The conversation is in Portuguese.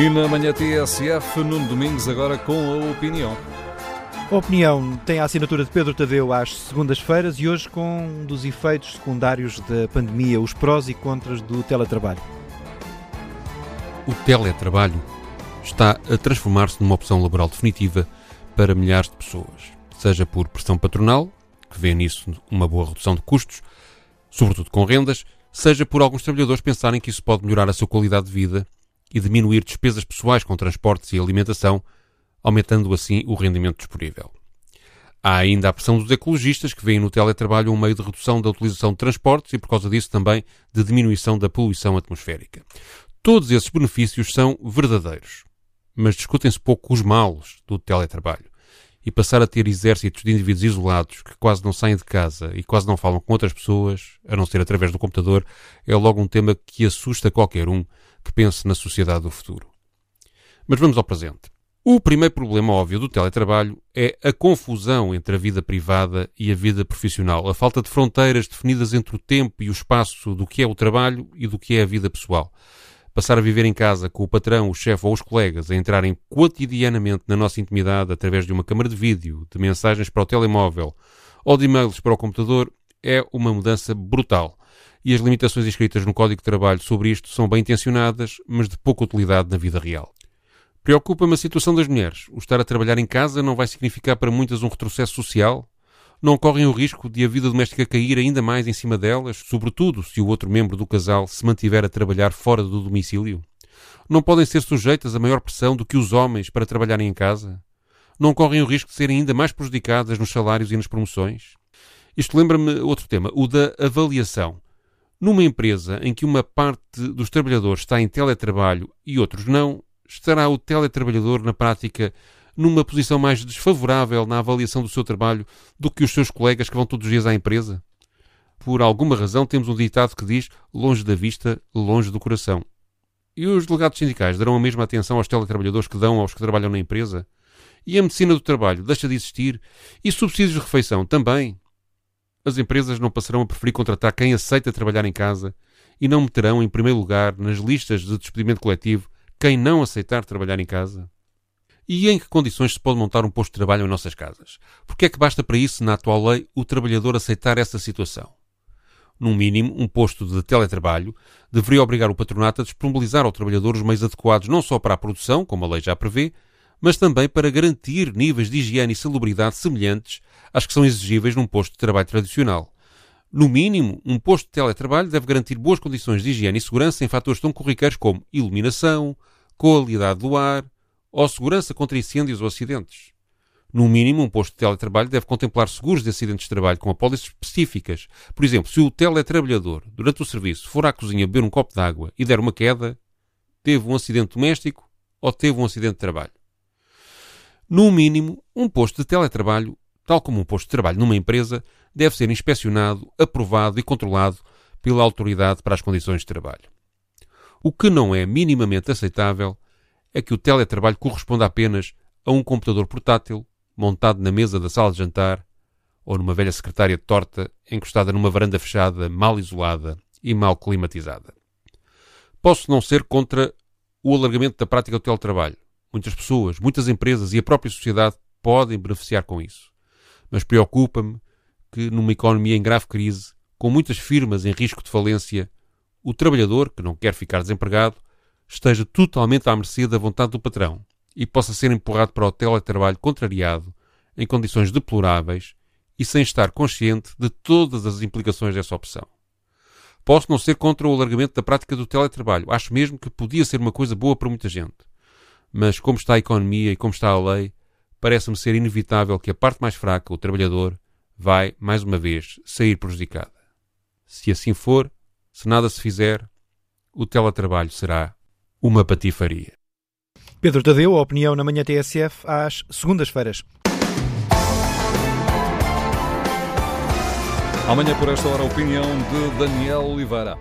Aqui na manhã TSF, Nuno Domingos, agora com a opinião. A opinião tem a assinatura de Pedro Tadeu às segundas-feiras e hoje com um dos efeitos secundários da pandemia, os prós e contras do teletrabalho. O teletrabalho está a transformar-se numa opção laboral definitiva para milhares de pessoas, seja por pressão patronal, que vê nisso uma boa redução de custos, sobretudo com rendas, seja por alguns trabalhadores pensarem que isso pode melhorar a sua qualidade de vida e diminuir despesas pessoais com transportes e alimentação, aumentando assim o rendimento disponível. Há ainda a pressão dos ecologistas que veem no teletrabalho um meio de redução da utilização de transportes e, por causa disso, também de diminuição da poluição atmosférica. Todos esses benefícios são verdadeiros, mas discutem-se pouco os males do teletrabalho. E passar a ter exércitos de indivíduos isolados que quase não saem de casa e quase não falam com outras pessoas, a não ser através do computador, é logo um tema que assusta qualquer um que pense na sociedade do futuro. Mas vamos ao presente. O primeiro problema óbvio do teletrabalho é a confusão entre a vida privada e a vida profissional, a falta de fronteiras definidas entre o tempo e o espaço do que é o trabalho e do que é a vida pessoal. Passar a viver em casa com o patrão, o chefe ou os colegas, a entrarem cotidianamente na nossa intimidade através de uma câmara de vídeo, de mensagens para o telemóvel ou de e-mails para o computador, é uma mudança brutal. E as limitações inscritas no Código de Trabalho sobre isto são bem intencionadas, mas de pouca utilidade na vida real. Preocupa-me a situação das mulheres. O estar a trabalhar em casa não vai significar para muitas um retrocesso social? Não correm o risco de a vida doméstica cair ainda mais em cima delas, sobretudo se o outro membro do casal se mantiver a trabalhar fora do domicílio? Não podem ser sujeitas a maior pressão do que os homens para trabalharem em casa? Não correm o risco de serem ainda mais prejudicadas nos salários e nas promoções? Isto lembra-me outro tema, o da avaliação. Numa empresa em que uma parte dos trabalhadores está em teletrabalho e outros não, estará o teletrabalhador, na prática, numa posição mais desfavorável na avaliação do seu trabalho do que os seus colegas que vão todos os dias à empresa? Por alguma razão, temos um ditado que diz: longe da vista, longe do coração. E os delegados sindicais darão a mesma atenção aos teletrabalhadores que dão aos que trabalham na empresa? E a medicina do trabalho deixa de existir? E subsídios de refeição também? As empresas não passarão a preferir contratar quem aceita trabalhar em casa e não meterão em primeiro lugar nas listas de despedimento coletivo quem não aceitar trabalhar em casa? E em que condições se pode montar um posto de trabalho em nossas casas? Porque é que basta para isso, na atual lei, o trabalhador aceitar essa situação? No mínimo, um posto de teletrabalho deveria obrigar o patronato a disponibilizar ao trabalhador os meios adequados não só para a produção, como a lei já prevê, mas também para garantir níveis de higiene e salubridade semelhantes às que são exigíveis num posto de trabalho tradicional. No mínimo, um posto de teletrabalho deve garantir boas condições de higiene e segurança em fatores tão corriqueiros como iluminação, qualidade do ar ou segurança contra incêndios ou acidentes. No mínimo, um posto de teletrabalho deve contemplar seguros de acidentes de trabalho com apólices específicas. Por exemplo, se o teletrabalhador, durante o serviço, for à cozinha beber um copo de água e der uma queda, teve um acidente doméstico ou teve um acidente de trabalho. No mínimo, um posto de teletrabalho tal como um posto de trabalho numa empresa, deve ser inspecionado, aprovado e controlado pela autoridade para as condições de trabalho. O que não é minimamente aceitável é que o teletrabalho corresponda apenas a um computador portátil montado na mesa da sala de jantar ou numa velha secretária torta encostada numa varanda fechada, mal isolada e mal climatizada. Posso não ser contra o alargamento da prática do teletrabalho. Muitas pessoas, muitas empresas e a própria sociedade podem beneficiar com isso mas preocupa-me que, numa economia em grave crise, com muitas firmas em risco de falência, o trabalhador, que não quer ficar desempregado, esteja totalmente à mercê da vontade do patrão e possa ser empurrado para o teletrabalho contrariado, em condições deploráveis e sem estar consciente de todas as implicações dessa opção. Posso não ser contra o alargamento da prática do teletrabalho. Acho mesmo que podia ser uma coisa boa para muita gente. Mas como está a economia e como está a lei, parece-me ser inevitável que a parte mais fraca, o trabalhador, vai, mais uma vez, sair prejudicada. Se assim for, se nada se fizer, o teletrabalho será uma patifaria. Pedro Tadeu, a opinião na manhã TSF às segundas-feiras. Amanhã por esta hora a opinião de Daniel Oliveira.